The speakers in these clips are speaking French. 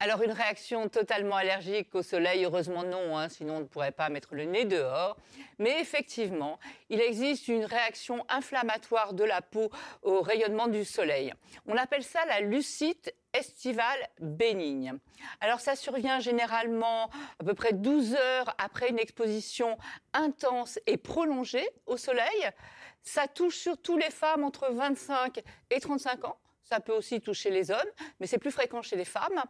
Alors une réaction totalement allergique au soleil, heureusement non, hein, sinon on ne pourrait pas mettre le nez dehors. Mais effectivement, il existe une réaction inflammatoire de la peau au rayonnement du soleil. On appelle ça la lucite estivale bénigne. Alors ça survient généralement à peu près 12 heures après une exposition intense et prolongée au soleil. Ça touche surtout les femmes entre 25 et 35 ans. Ça peut aussi toucher les hommes, mais c'est plus fréquent chez les femmes.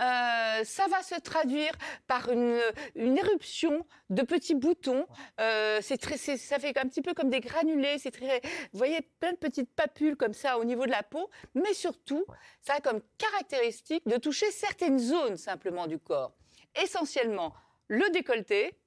Euh, ça va se traduire par une, éruption de petits boutons. Euh, c'est très, ça fait un petit peu comme des granulés. C'est très, vous voyez, plein de petites papules comme ça au niveau de la peau. Mais surtout, ça a comme caractéristique de toucher certaines zones simplement du corps. Essentiellement le décolleté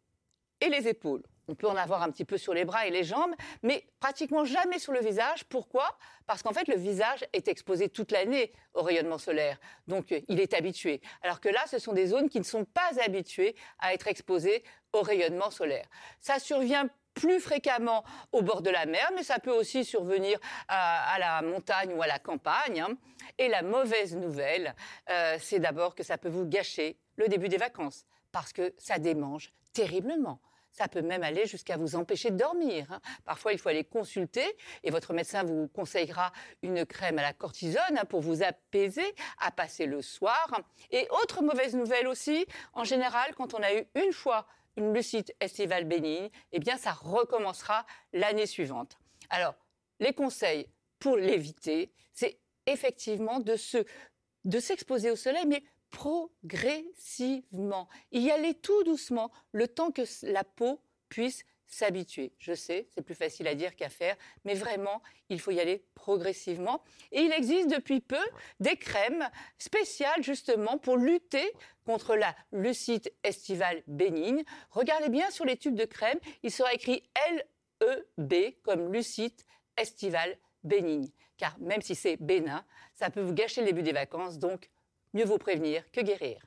et les épaules. On peut en avoir un petit peu sur les bras et les jambes, mais pratiquement jamais sur le visage. Pourquoi? Parce qu'en fait, le visage est exposé toute l'année au rayonnement solaire. Donc, euh, il est habitué. Alors que là, ce sont des zones qui ne sont pas habituées à être exposées au rayonnement solaire. Ça survient plus fréquemment au bord de la mer, mais ça peut aussi survenir à, la montagne ou à la campagne. Hein. Et la mauvaise nouvelle, euh, c'est d'abord que ça peut vous gâcher le début des vacances, parce que ça démange terriblement. Ça peut même aller jusqu'à vous empêcher de dormir. Hein. Parfois, il faut aller consulter et votre médecin vous conseillera une crème à la cortisone hein, pour vous apaiser à passer le soir. Et autre mauvaise nouvelle aussi, en général, quand on a eu une fois une lucide estivale bénigne, eh bien, ça recommencera l'année suivante. Alors, les conseils pour l'éviter, c'est effectivement de se de s'exposer au soleil, mais progressivement. Y aller tout doucement, le temps que la peau puisse s'habituer. Je sais, c'est plus facile à dire qu'à faire, mais vraiment, il faut y aller progressivement. Et il existe depuis peu des crèmes spéciales justement pour lutter contre la lucite estivale bénigne. Regardez bien sur les tubes de crème, il sera écrit LEB comme lucite estivale bénigne. Car même si c'est bénin, ça peut vous gâcher le début des vacances, donc mieux vaut prévenir que guérir.